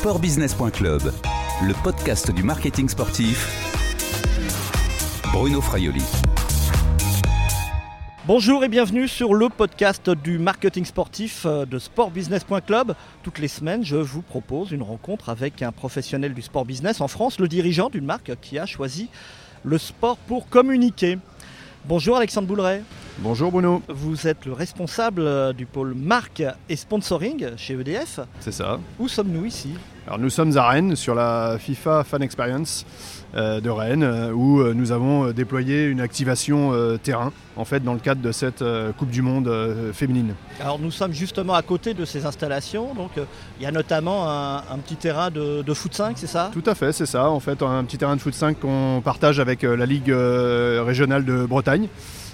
Sportbusiness.club, le podcast du marketing sportif. Bruno Fraioli. Bonjour et bienvenue sur le podcast du marketing sportif euh, de sportbusiness.club. Toutes les semaines, je vous propose une rencontre avec un professionnel du sport business en France, le dirigeant d'une marque qui a choisi le sport pour communiquer. Bonjour Alexandre Bouleret. Bonjour Bruno. Vous êtes le responsable euh, du pôle marque et sponsoring chez EDF. C'est ça. Où sommes-nous ici? Alors nous sommes à Rennes sur la FIFA Fan Experience euh, de Rennes euh, où nous avons déployé une activation terrain en fait dans le cadre de cette Coupe du Monde féminine. Alors nous sommes justement à côté de ces installations, donc il y a notamment un, petit terrain de, de foot 5, c'est ça? Tout à fait, c'est ça. En fait, un petit terrain de foot 5 qu'on partage avec la Ligue régionale de Bretagne.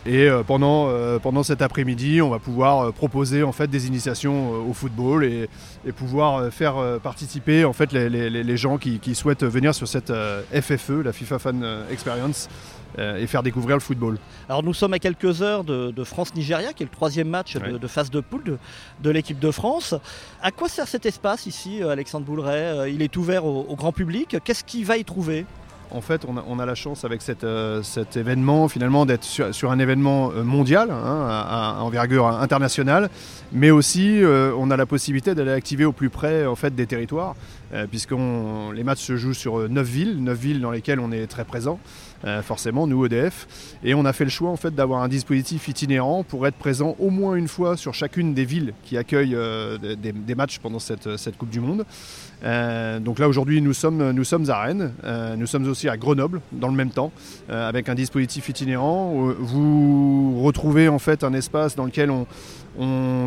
Et euh, pendant, euh, pendant cet après-midi, on va pouvoir euh, proposer en fait, des initiations au football et, pouvoir faire participer en fait, les, gens qui, souhaitent venir sur cette FFE, la FIFA Fan Experience, et faire découvrir le football. Alors nous sommes à quelques heures de, France-Nigeria, qui est le troisième match de, phase de poule de, l'équipe de France. À quoi sert cet espace ici, Alexandre Bouleret Il est ouvert au, au grand public. Qu'est-ce qu'il va y trouver? En fait, on a, la chance avec euh, cet événement finalement d'être sur, un événement euh, mondial, hein, à, envergure internationale, mais aussi euh, on a la possibilité d'aller activer au plus près en fait des territoires, puisque les matchs se jouent sur neuf villes, neuf villes dans lesquelles on est très présent. Forcément, nous EDF, et on a fait le choix en fait d'avoir un dispositif itinérant pour être présent au moins une fois sur chacune des villes qui accueillent des, matchs pendant cette, Coupe du Monde. donc là aujourd'hui nous sommes, nous sommes à Rennes, nous sommes aussi à Grenoble dans le même temps, euh, avec un dispositif itinérant. Vous retrouvez en fait un espace dans lequel on,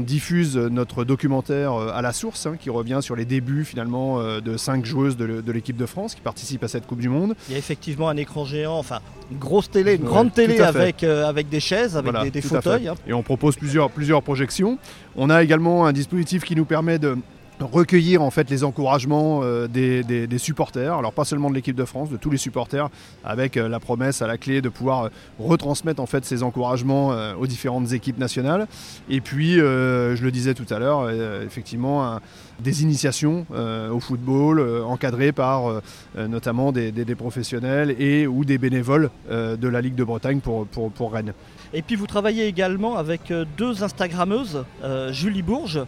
diffuse notre documentaire euh, à la source, hein, qui revient sur les débuts finalement euh, de cinq joueuses de, l'équipe de France qui participent à cette Coupe du Monde. Il y a effectivement un écran géant, enfin une grosse télé, une grande télé avec, avec des chaises, avec des, fauteuils. Hein. Et on propose plusieurs, plusieurs projections. On a également un dispositif qui nous permet de recueillir en fait les encouragements euh, des, supporters, alors pas seulement de l'équipe de France, de tous les supporters, avec euh, la promesse à la clé de pouvoir euh, retransmettre en fait ces encouragements aux différentes équipes nationales. Et puis, je le disais tout à l'heure, effectivement, des initiations au football encadrées par notamment des, professionnels et ou des bénévoles de la Ligue de Bretagne pour Rennes. Et puis vous travaillez également avec deux Instagrammeuses, Julie Bourges,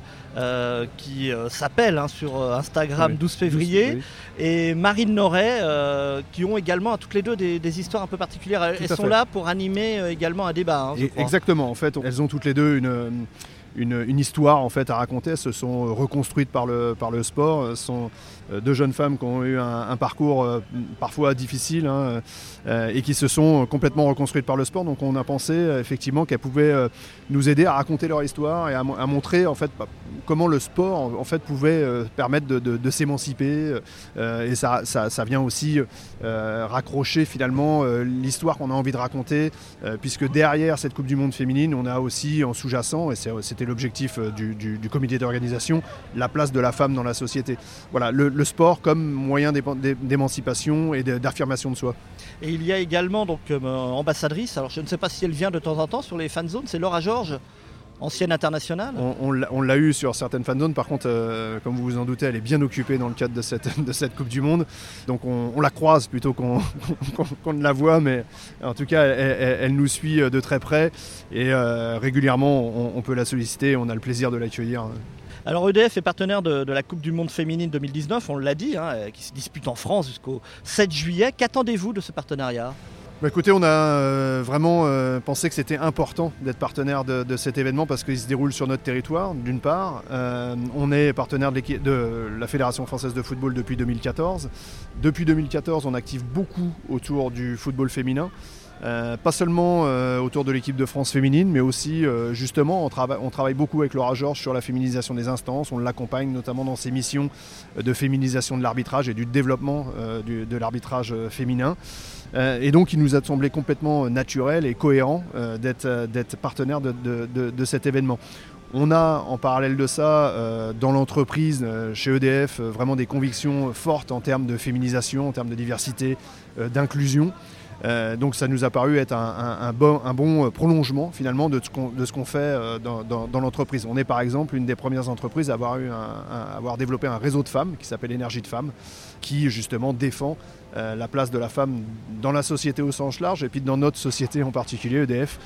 qui s'appelle hein, sur euh, Instagram 12 février, et Marine Noret, euh, qui ont également toutes les deux des, histoires un peu particulières. elles sont là pour animer euh, également un débat. Hein, exactement, en fait, elles ont toutes les deux une une, histoire en fait à raconter. Elles se sont euh, reconstruites par le, par le sport. Ce sont euh, deux jeunes femmes qui ont eu un, parcours euh, parfois difficile hein, et qui se sont complètement reconstruites par le sport. Donc on a pensé effectivement qu'elles pouvaient nous aider à raconter leur histoire et à, montrer en fait bah, comment le sport en fait pouvait permettre de, s'émanciper. et ça, ça, vient aussi raccrocher finalement l'histoire qu'on a envie de raconter, puisque derrière cette Coupe du Monde féminine, on a aussi en sous-jacent, et c'est l'objectif euh, du, comité d'organisation, la place de la femme dans la société. Voilà, le, sport comme moyen d'émancipation et d'affirmation de soi. Et il y a également donc euh, ambassadrice, alors je ne sais pas si elle vient de temps en temps sur les fan zones, c'est Laura Georges ancienne internationale On, l'a eu sur certaines fan zones, par contre, euh, comme vous vous en doutez, elle est bien occupée dans le cadre de cette, de cette Coupe du Monde. Donc on, la croise plutôt qu'on ne la voit, mais en tout cas, elle, nous suit de très près et euh, régulièrement, on, peut la solliciter, on a le plaisir de l'accueillir. Alors EDF est partenaire de, la Coupe du Monde féminine 2019, on l'a dit, hein, qui se dispute en France jusqu'au 7 juillet. Qu'attendez-vous de ce partenariat? Bah, écoutez, on a euh, vraiment euh, pensé que c'était important d'être partenaire de, cet événement parce qu'il se déroule sur notre territoire, d'une part. Euh, on est partenaire de, de, la Fédération française de football depuis 2014. Depuis 2014, on active beaucoup autour du football féminin. Pas seulement autour de l'équipe de France féminine, mais aussi justement, on, travaille beaucoup avec Laura Georges sur la féminisation des instances. On l'accompagne notamment dans ses missions de féminisation de l'arbitrage et du développement de l'arbitrage féminin. Euh, et donc il nous a semblé complètement naturel et cohérent euh, euh, d'être partenaire de, cet événement. On a en parallèle de ça, dans l'entreprise, chez EDF, vraiment des convictions fortes en termes de féminisation, en termes de diversité, d'inclusion. Donc ça nous a paru être un, bon, bon, prolongement finalement de ce qu'on fait dans, l'entreprise. On est par exemple une des premières entreprises à avoir développé un réseau de femmes qui s'appelle Énergie de femmes, qui justement défend la place de la femme dans la société au sens large et puis dans notre société en particulier, EDF.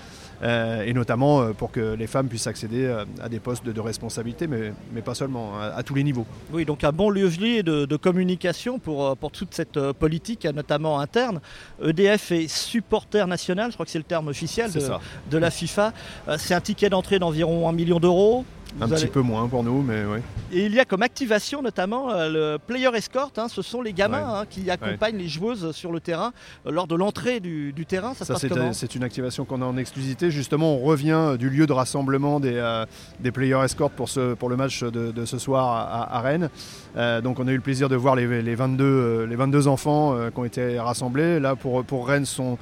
Euh, et notamment euh, pour que les femmes puissent accéder euh, à des postes de, responsabilité, mais, mais, pas seulement, à, tous les niveaux. Oui, donc un bon lieu de, de communication pour, pour toute cette politique, notamment interne. EDF est supporter national, je crois que c'est le terme officiel de, de, la FIFA. C'est un ticket d'entrée d'environ 1 million d'euros. Un petit peu moins pour nous, mais oui. Et il y a comme activation notamment euh, le player escort. Hein, ce sont les gamins hein, qui accompagnent les joueuses sur le terrain euh, lors de l'entrée du, terrain. Ça, c'est une activation qu'on a en exclusivité. Justement, on revient euh, du lieu de rassemblement des, des player escort pour, ce, pour le match de, ce soir à, Rennes. donc on a eu le plaisir de voir les, les 22, les 22 enfants qui ont été rassemblés. Là, pour, pour Rennes, sont euh,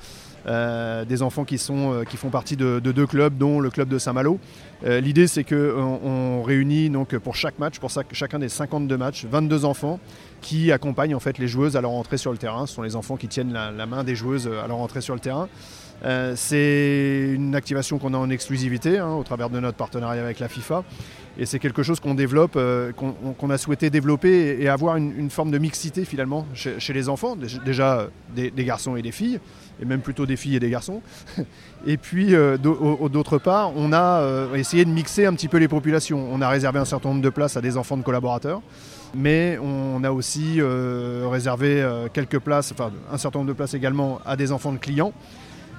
des enfants qui, euh, font partie de, deux clubs, dont le club de Saint-Malo. Euh, l'idée, c'est qu'on on réunit donc, pour chaque match, pour chacun des 52 matchs, 22 enfants qui accompagnent en fait, les joueuses à leur entrée sur le terrain. Ce sont les enfants qui tiennent la, main des joueuses à leur entrée sur le terrain. C'est une activation qu'on a en exclusivité hein, au travers de notre partenariat avec la FIFA. Et c'est quelque chose qu'on développe, qu'on a souhaité développer et, avoir une, forme de mixité finalement chez, les enfants, déjà des, garçons et des filles, et même plutôt des filles et des garçons. Et puis euh, d'autre part, on a euh, essayé de mixer un petit peu les populations. On a réservé un certain nombre de places à des enfants de collaborateurs, mais on a aussi euh, réservé quelques places, enfin un certain nombre de places également à des enfants de clients.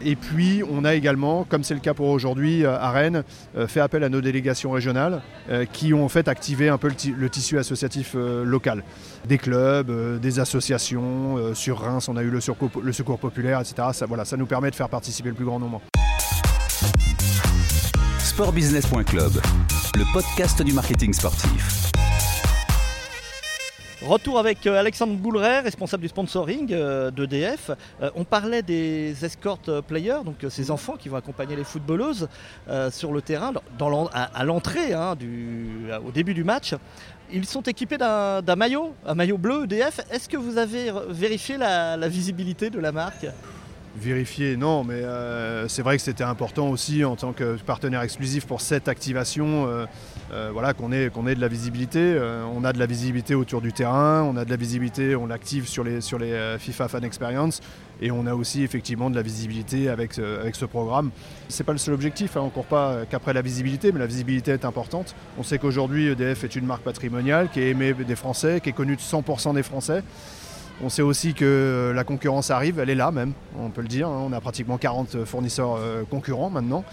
Et puis, on a également, comme c'est le cas pour aujourd'hui euh, à Rennes, euh, fait appel à nos délégations régionales euh, qui ont en fait activé un peu le, tissu associatif local. Des clubs, des associations. sur Reims, on a eu le secours, populaire, etc. Ça, voilà, ça nous permet de faire participer le plus grand nombre. Sportbusiness.club, le podcast du marketing sportif. Retour avec euh, Alexandre Bouleret, responsable du sponsoring euh, d'EDF. Euh, on parlait des escort players, donc ces enfants qui vont accompagner les footballeuses sur le terrain à, l'entrée, hein, au début du match. Ils sont équipés d'un maillot, un maillot bleu EDF. Est-ce que vous avez vérifié la, visibilité de la marque? Vérifier, non, mais c'est vrai que c'était important aussi en tant que partenaire exclusif pour cette activation. Voilà, qu'on ait, de la visibilité. Euh, on a de la visibilité autour du terrain, on a de la visibilité, on l'active sur les, euh, FIFA Fan Experience et on a aussi effectivement de la visibilité avec, ce programme. Ce n'est pas le seul objectif, hein, court pas qu'après la visibilité, mais la visibilité est importante. On sait qu'aujourd'hui EDF est une marque patrimoniale qui est aimée des Français, qui est connue de 100% des Français. On sait aussi que la concurrence arrive, elle est là même, on peut le dire. Hein. On a pratiquement 40 fournisseurs concurrents maintenant.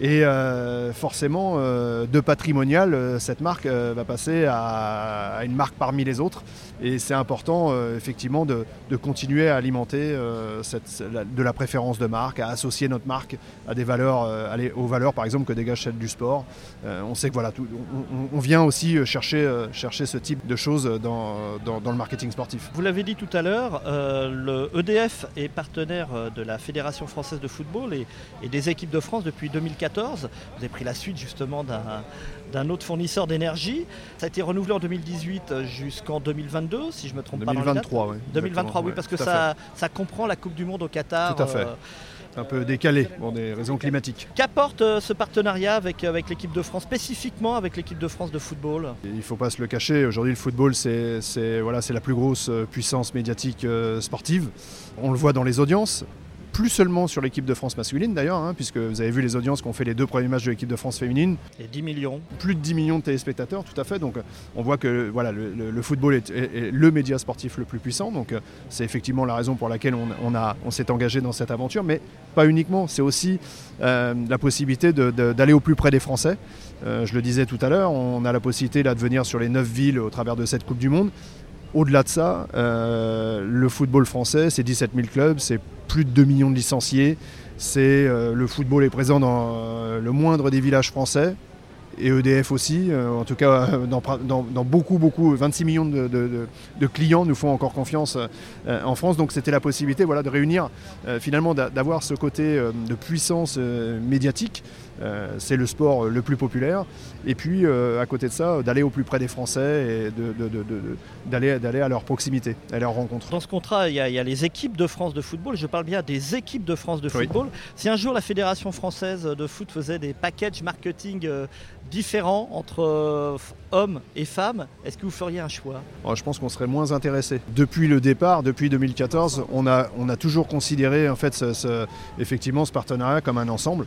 Et euh, forcément, euh, de patrimonial, euh, cette marque va passer à, une marque parmi les autres. Et c'est important, effectivement, de, continuer à alimenter de la préférence de marque, à associer notre marque à des valeurs, aux valeurs, par exemple, que dégage celle du sport. on sait que voilà, on, vient aussi chercher, chercher ce type de choses dans, le marketing sportif. Vous l'avez dit tout à l'heure, le EDF est partenaire de la Fédération française de football et, et des équipes de France depuis 2004. Vous avez pris la suite justement d'un autre fournisseur d'énergie. Ça a été renouvelé en 2018 jusqu'en 2022, si je ne me trompe pas. 2023, oui. 2023, oui, parce que ça, ça, comprend la Coupe du Monde au Qatar. Tout à fait. Euh, un peu décalé pour des raisons climatiques. Qu'apporte euh, ce partenariat avec, avec l'équipe de France, spécifiquement avec l'équipe de France de football? Il ne faut pas se le cacher, aujourd'hui le football c'est voilà, la plus grosse euh, puissance médiatique sportive. On le voit dans les audiences, plus seulement sur l'équipe de France masculine d'ailleurs, hein, puisque vous avez vu les audiences qu'ont fait les deux premiers matchs de l'équipe de France féminine. Et 10 millions. Plus de 10 millions de téléspectateurs, tout à fait. Donc on voit que voilà, le, football est, le média sportif le plus puissant. Donc c'est effectivement la raison pour laquelle on, a, on s'est engagé dans cette aventure. Mais pas uniquement, c'est aussi euh, la possibilité d'aller au plus près des Français. Euh, je le disais tout à l'heure, on a la possibilité là, de venir sur les 9 villes au travers de cette Coupe du Monde. Au-delà de ça, euh, le football français, c'est 17 000 clubs, c'est plus de 2 millions de licenciés. Euh, le football est présent dans euh, le moindre des villages français et EDF aussi. en tout cas, dans, beaucoup, beaucoup, 26 millions de, clients nous font encore confiance en France. Donc c'était la possibilité voilà, de réunir, finalement, d'avoir ce côté de puissance médiatique c'est le sport le plus populaire. Et puis, à côté de ça, d'aller au plus près des Français et d'aller de, à leur proximité, à leur rencontre. Dans ce contrat, il y, a, les équipes de France de football. Je parle bien des équipes de France de football. Si un jour la Fédération française de foot faisait des packages marketing différents entre hommes et femmes, est-ce que vous feriez un choix? Oh, Je pense qu'on serait moins intéressé. Depuis le départ, depuis 2014, on a, on a toujours considéré en fait ce, effectivement ce partenariat comme un ensemble.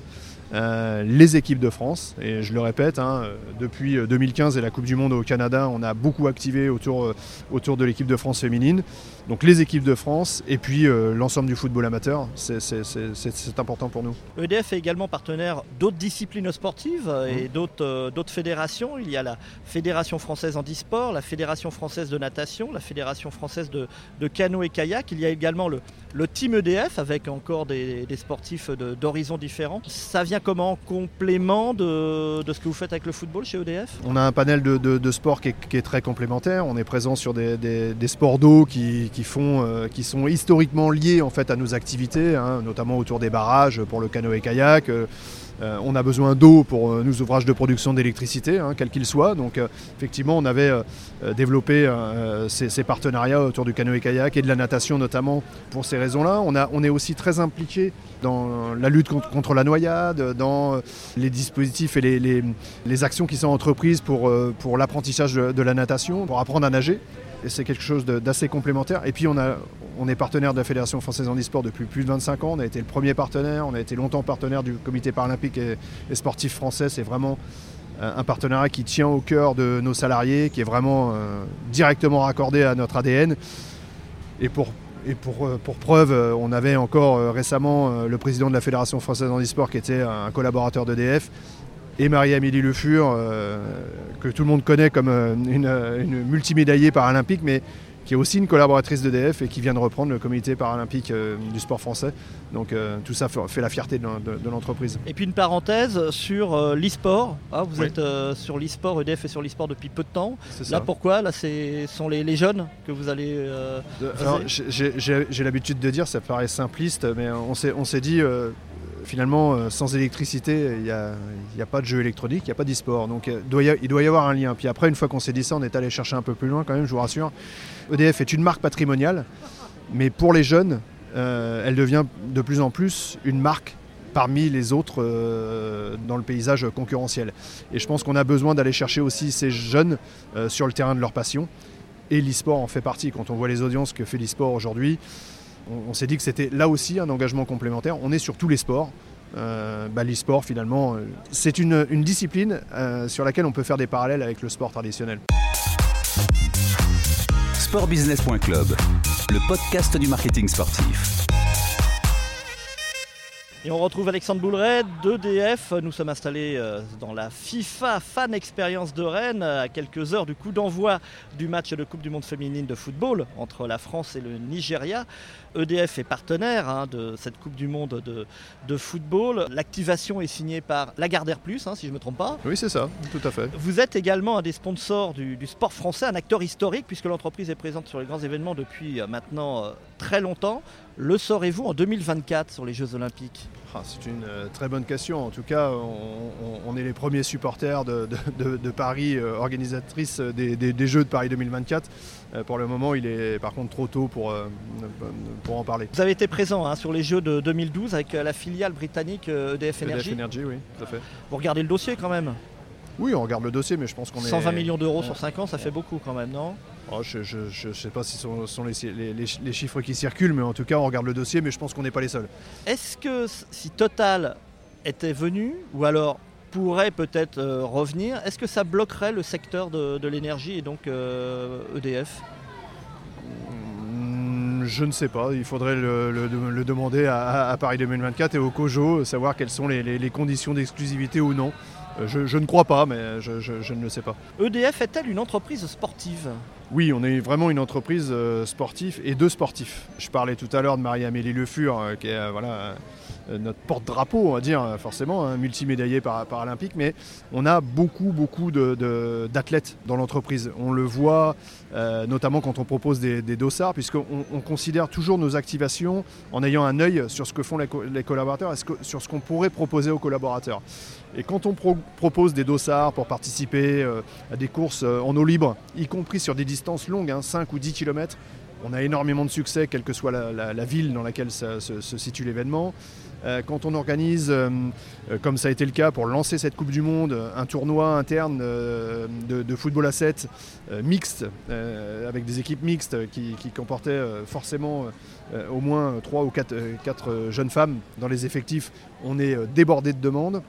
Euh, les équipes de France. Et je le répète, hein, depuis 2015 et la Coupe du Monde au Canada, on a beaucoup activé autour, euh, autour de l'équipe de France féminine. Donc les équipes de France et puis euh, l'ensemble du football amateur, c'est important pour nous. EDF est également partenaire d'autres disciplines sportives et mmh. d'autres fédérations. Il y a la Fédération française handisport, la Fédération française de natation, la Fédération française de, de canoë et kayak. Il y a également le, le Team EDF avec encore des, sportifs d'horizons différents. Ça vient comment? Complément de, ce que vous faites avec le football chez EDF On a un panel de, sports qui est, très complémentaire. On est présent sur des, sports d'eau qui, font, euh, qui sont historiquement liés en fait à nos activités, hein, notamment autour des barrages pour le canoë-kayak. Euh, euh, on a besoin d'eau pour nos ouvrages de production d'électricité, hein, quels qu'ils soient. Donc effectivement, on avait développé ces, partenariats autour du canoë-kayak et de la natation notamment pour ces raisons-là. On, est aussi très impliqué dans la lutte contre, la noyade, dans les dispositifs et les, actions qui sont entreprises pour, l'apprentissage de la natation, pour apprendre à nager et c'est quelque chose d'assez complémentaire. Et puis on, est partenaire de la Fédération française en e-sport depuis plus de 25 ans, on a été le premier partenaire, on a été longtemps partenaire du comité paralympique et, sportif français, c'est vraiment euh, un partenariat qui tient au cœur de nos salariés, qui est vraiment euh, directement raccordé à notre ADN. Et pour, euh, preuve, on avait encore récemment le président de la Fédération française en e-sport qui était un collaborateur d'EDF et Marie-Amélie Le Fur, euh, que tout le monde connaît comme euh, une, multimédaillée paralympique, mais qui est aussi une collaboratrice d'EDF et qui vient de reprendre le comité paralympique euh, du sport français. Donc tout ça fait la fierté de, l'entreprise. Et puis une parenthèse sur l'e-sport. Ah, vous êtes sur l'e-sport, EDF est sur l'e-sport depuis peu de temps. Là pourquoi? Là ce sont les, jeunes que vous allez... J'ai l'habitude de dire, ça paraît simpliste, mais on s'est dit finalement, euh, sans électricité, il n'y a, pas de jeu électronique, il n'y a pas d'e-sport. Donc euh, il doit y avoir un lien. Puis après, une fois qu'on s'est dit ça, on est allé chercher un peu plus loin quand même, je vous rassure. EDF est une marque patrimoniale, mais pour les jeunes, euh, elle devient de plus en plus une marque parmi les autres dans le paysage concurrentiel. Et je pense qu'on a besoin d'aller chercher aussi ces jeunes sur le terrain de leur passion. Et l'e-sport en fait partie. Quand on voit les audiences que fait l'e-sport aujourd'hui, on, s'est dit que c'était là aussi un engagement complémentaire. On est sur tous les sports. Euh, bah, l'e-sport finalement, euh, c'est une, discipline euh, sur laquelle on peut faire des parallèles avec le sport traditionnel. Sportbusiness.club, le podcast du marketing sportif. Et on retrouve Alexandre Bouleret d'EDF. Nous sommes installés euh, dans la FIFA Fan Experience de Rennes, à quelques heures du coup d'envoi du match de Coupe du Monde féminine de football entre la France et le Nigeria. EDF est partenaire hein, de cette Coupe du Monde de, football. L'activation est signée par Lagardère Plus, hein, si je ne me trompe pas. Oui, c'est ça, tout à fait. Vous êtes également un des sponsors du, sport français, un acteur historique, puisque l'entreprise est présente sur les grands événements depuis euh, maintenant euh, très longtemps. Le saurez-vous en 2024 sur les Jeux Olympiques? Ah, C'est une euh, très bonne question. En tout cas, on, est les premiers supporters de, Paris, euh, organisatrice des, Jeux de Paris 2024. Euh, pour le moment, il est par contre trop tôt pour, pour en parler. Vous avez été présent hein, sur les Jeux de 2012 avec la filiale britannique EDF Energy. EDF Energy, oui, tout à fait. Vous regardez le dossier quand même? Oui, on regarde le dossier, mais je pense qu'on est... 120 millions d'euros sur 5 ans, ça fait beaucoup quand même, non? Oh, je ne sais pas si ce sont, les, chiffres qui circulent, mais en tout cas, on regarde le dossier, mais je pense qu'on n'est pas les seuls. Est-ce que si Total était venu, ou alors pourrait peut-être euh, revenir, est-ce que ça bloquerait le secteur de, l'énergie et donc EDF euh, e hmm, je ne sais pas, il faudrait le, demander à, Paris 2024 et au COJO, savoir quelles sont les, conditions d'exclusivité ou non. Euh, je, ne crois pas, mais je, je ne le sais pas. EDF est-elle une entreprise sportive? Oui, on est vraiment une entreprise euh, sportive et de sportifs. Je parlais tout à l'heure de Marie-Amélie Le Fur, euh, qui est voilà, notre porte-drapeau, on va dire, forcément, un hein, multimédaillé paralympique, mais on a beaucoup, beaucoup d'athlètes dans l'entreprise. On le voit notamment quand on propose des, dossards, puisqu'on on considère toujours nos activations en ayant un œil sur ce que font les, collaborateurs et sur ce qu'on pourrait proposer aux collaborateurs. Et quand on propose des dossards pour participer à des courses en eau libre, y compris sur des distances longues, 5 hein, ou 10 km, on a énormément de succès, quelle que soit la, ville dans laquelle se, situe l'événement. Euh, quand on organise, euh, euh, comme ça a été le cas pour lancer cette Coupe du Monde, un tournoi interne de, football à 7 mixte, avec des équipes mixtes qui, comportaient forcément au moins 3 ou 4 jeunes femmes dans les effectifs, on est débordé de demandes.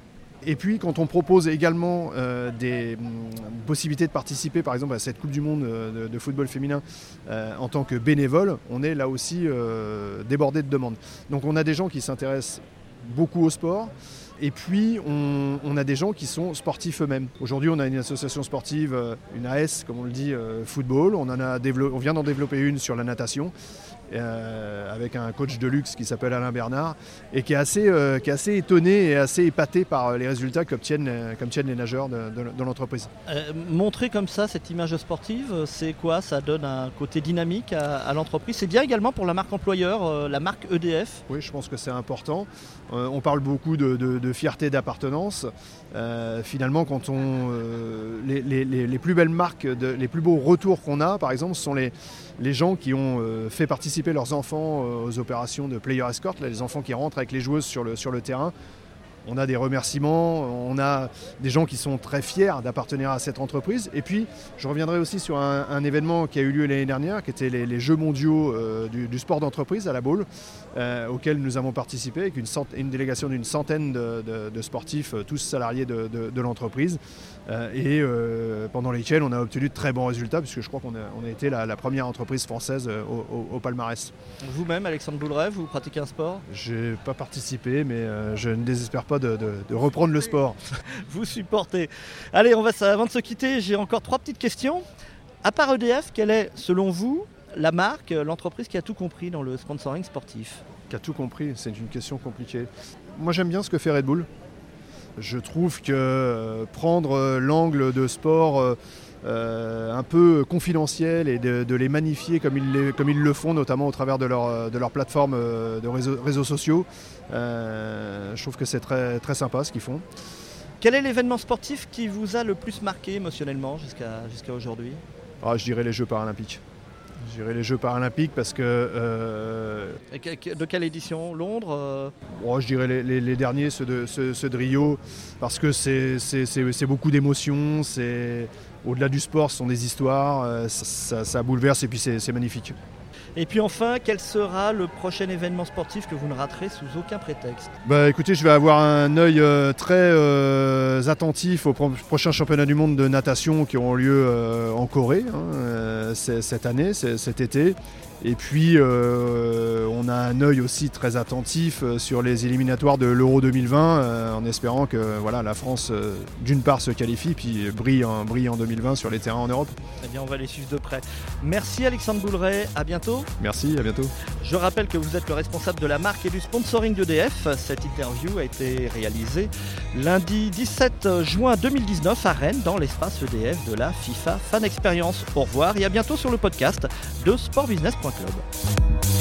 Et puis quand on propose également euh, des mm, possibilités de participer par exemple à cette Coupe du Monde euh, de, football féminin euh, en tant que bénévole, on est là aussi débordé de demandes. Donc on a des gens qui s'intéressent beaucoup au sport. Et puis, on, a des gens qui sont sportifs eux-mêmes. Aujourd'hui, on a une association sportive, une AS, comme on le dit, football. On, en a on vient d'en développer une sur la natation. Euh, avec un coach de luxe qui s'appelle Alain Bernard et qui est assez, euh, qui est assez étonné et assez épaté par les résultats qu'obtiennent euh, les nageurs de, l'entreprise. montrer comme ça cette image sportive, c'est quoi? Ça donne un côté dynamique à, l'entreprise? C'est bien également pour la marque employeur, la marque EDF Oui, je pense que c'est important. on parle beaucoup de, fierté d'appartenance. finalement, quand on, les, les, plus belles marques, les plus beaux retours qu'on a, par exemple, ce sont les, les gens qui ont fait participer leurs enfants euh, aux opérations de player escort, les enfants qui rentrent avec les joueuses sur le terrain on a des remerciements, on a des gens qui sont très fiers d'appartenir à cette entreprise. Et puis, je reviendrai aussi sur un, événement qui a eu lieu l'année dernière, qui était les, Jeux mondiaux euh, du, sport d'entreprise à la Baule, euh, auquel nous avons participé avec une, une délégation d'une centaine de, sportifs, euh, tous salariés de, l'entreprise. et pendant lesquels on a obtenu de très bons résultats, puisque je crois qu'on a, été la, première entreprise française au, palmarès. Vous-même, Alexandre Bouleret, vous pratiquez un sport? Je n'ai pas participé, mais je ne désespère pas de, reprendre le sport. Vous supportez. Allez, on va, avant de se quitter, j'ai encore trois petites questions. À part EDF, quelle est, selon vous, la marque, l'entreprise qui a tout compris dans le sponsoring sportif? Qui a tout compris, c'est une question compliquée. Moi j'aime bien ce que fait Red Bull. Je trouve que euh, prendre euh, l'angle de sport euh, un peu confidentiel et de, les magnifier comme ils, comme ils, le font, notamment au travers de leur, de leur plateforme de réseaux sociaux, euh, je trouve que c'est très, très sympa ce qu'ils font. Quel est l'événement sportif qui vous a le plus marqué émotionnellement jusqu'à jusqu'à aujourd'hui? Ah, Je dirais les Jeux paralympiques. Je dirais les Jeux paralympiques parce que... Euh, de quelle édition? Londres euh? Oh, Je dirais les, derniers, ceux de, ceux, de, Rio, parce que c'est beaucoup d'émotions, au-delà du sport, ce sont des histoires, ça, ça bouleverse et puis c'est magnifique. Et puis enfin, quel sera le prochain événement sportif que vous ne raterez sous aucun prétexte? Bah écoutez, je vais avoir un œil euh, très euh, attentif aux prochains championnats du monde de natation qui auront lieu euh, en Corée hein, cette année, cet été. Et puis, euh, on a un œil aussi très attentif euh, sur les éliminatoires de l'Euro 2020, euh, en espérant que voilà, la France, d'une part, se qualifie, puis brille en, brille en 2020 sur les terrains en Europe. Eh bien, on va les suivre de près. Merci Alexandre Bouleret, à bientôt. Merci, à bientôt. Je rappelle que vous êtes le responsable de la marque et du sponsoring d'EDF. Cette interview a été réalisée lundi 17 juin 2019 à Rennes, dans l'espace EDF de la FIFA Fan Experience. Au revoir et à bientôt sur le podcast de sportbusiness.com. Пока, да.